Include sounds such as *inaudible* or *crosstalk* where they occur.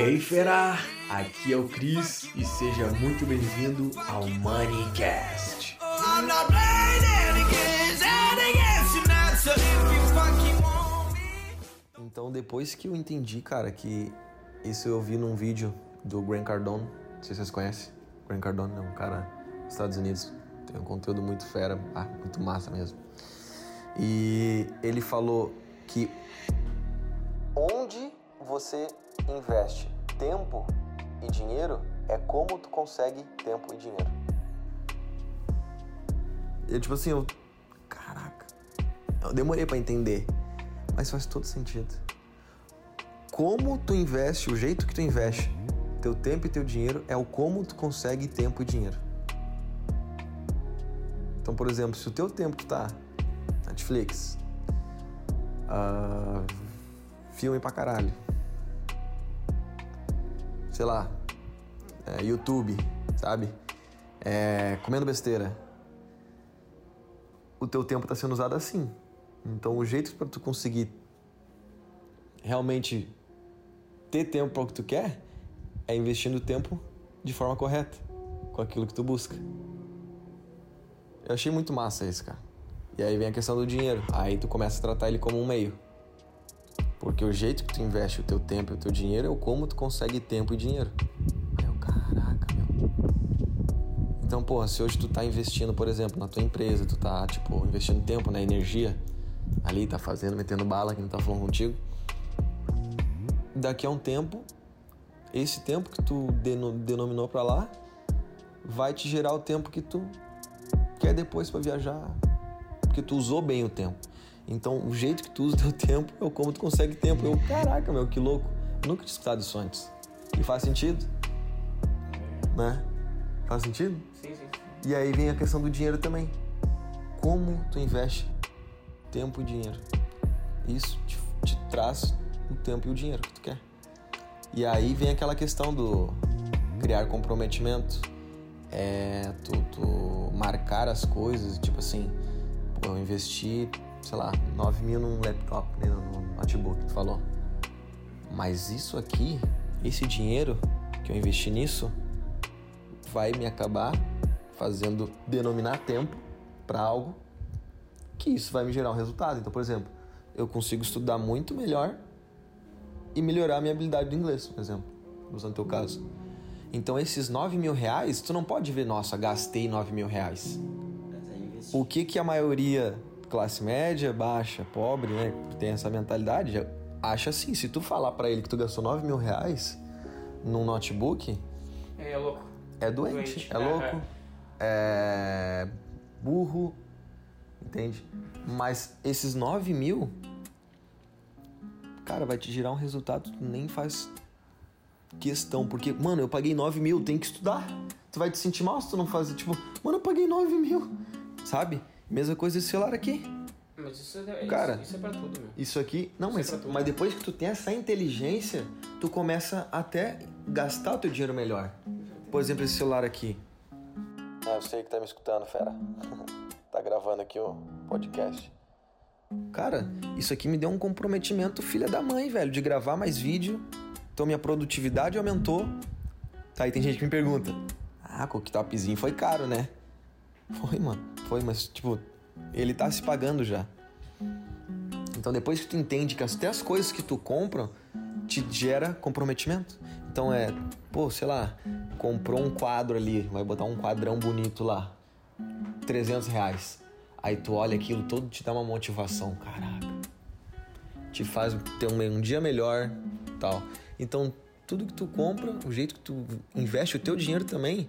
Hey fera, aqui é o Cris e seja muito bem-vindo ao Moneycast. Então depois que eu entendi, cara, que isso eu vi num vídeo do Grant Cardone, não sei se vocês conhecem, Grant Cardone é um cara dos Estados Unidos, tem um conteúdo muito fera, ah, muito massa mesmo. E ele falou que onde você investe tempo e dinheiro é como tu consegue tempo e dinheiro. E tipo assim, eu. Caraca. Eu demorei para entender. Mas faz todo sentido. Como tu investe, o jeito que tu investe teu tempo e teu dinheiro é o como tu consegue tempo e dinheiro. Então, por exemplo, se o teu tempo tá Netflix, uh, filme pra caralho, sei lá, é, YouTube, sabe? É, comendo besteira. O teu tempo está sendo usado assim. Então, o jeito para tu conseguir realmente ter tempo para o que tu quer é investindo tempo de forma correta, com aquilo que tu busca. Eu achei muito massa isso, cara. E aí vem a questão do dinheiro. Aí tu começa a tratar ele como um meio. Porque o jeito que tu investe o teu tempo e o teu dinheiro é o como tu consegue tempo e dinheiro. Aí caraca, meu. Então, porra, se hoje tu tá investindo, por exemplo, na tua empresa, tu tá, tipo, investindo tempo na energia, ali, tá fazendo, metendo bala, que não tá falando contigo. Daqui a um tempo, esse tempo que tu denominou para lá vai te gerar o tempo que tu quer depois para viajar, porque tu usou bem o tempo. Então, o jeito que tu usa o teu tempo é como tu consegue tempo. Eu, caraca, meu, que louco. nunca tinha escutado isso antes. E faz sentido? Né? Faz sentido? Sim, sim. E aí vem a questão do dinheiro também. Como tu investe tempo e dinheiro? Isso te, te traz o tempo e o dinheiro que tu quer. E aí vem aquela questão do criar comprometimento, é tu, tu marcar as coisas, tipo assim, eu investi sei lá, 9 mil num laptop, né, no notebook, tu falou. Mas isso aqui, esse dinheiro que eu investi nisso, vai me acabar fazendo denominar tempo para algo que isso vai me gerar um resultado. Então, por exemplo, eu consigo estudar muito melhor e melhorar a minha habilidade do inglês, por exemplo, usando teu caso. Então, esses 9 mil reais, tu não pode ver, nossa, gastei 9 mil reais. O que que a maioria classe média, baixa, pobre, né? Tem essa mentalidade, acha assim, se tu falar para ele que tu gastou 9 mil reais num notebook. É, é louco. É doente, doente. é louco, é burro, entende? Mas esses 9 mil, cara, vai te gerar um resultado que tu nem faz questão. Porque, mano, eu paguei 9 mil, tem que estudar. Tu vai te sentir mal se tu não fazer, tipo, mano, eu paguei 9 mil, sabe? Mesma coisa esse celular aqui. Mas isso é, Cara, isso, isso é pra tudo, meu. Isso aqui. Não, isso mas, é mas depois que tu tem essa inteligência, tu começa até gastar o teu dinheiro melhor. Por exemplo, esse celular aqui. Ah, eu sei que tá me escutando, fera. *laughs* tá gravando aqui o podcast. Cara, isso aqui me deu um comprometimento, filha da mãe, velho, de gravar mais vídeo. Então minha produtividade aumentou. Tá, aí tem gente que me pergunta: Ah, o cooktopzinho foi caro, né? Foi, mano. Foi, mas, tipo, ele tá se pagando já. Então, depois que tu entende que até as coisas que tu compra te gera comprometimento. Então, é, pô, sei lá, comprou um quadro ali, vai botar um quadrão bonito lá. 300 reais. Aí tu olha aquilo todo te dá uma motivação, caraca. Te faz ter um, um dia melhor, tal. Então, tudo que tu compra, o jeito que tu investe o teu dinheiro também,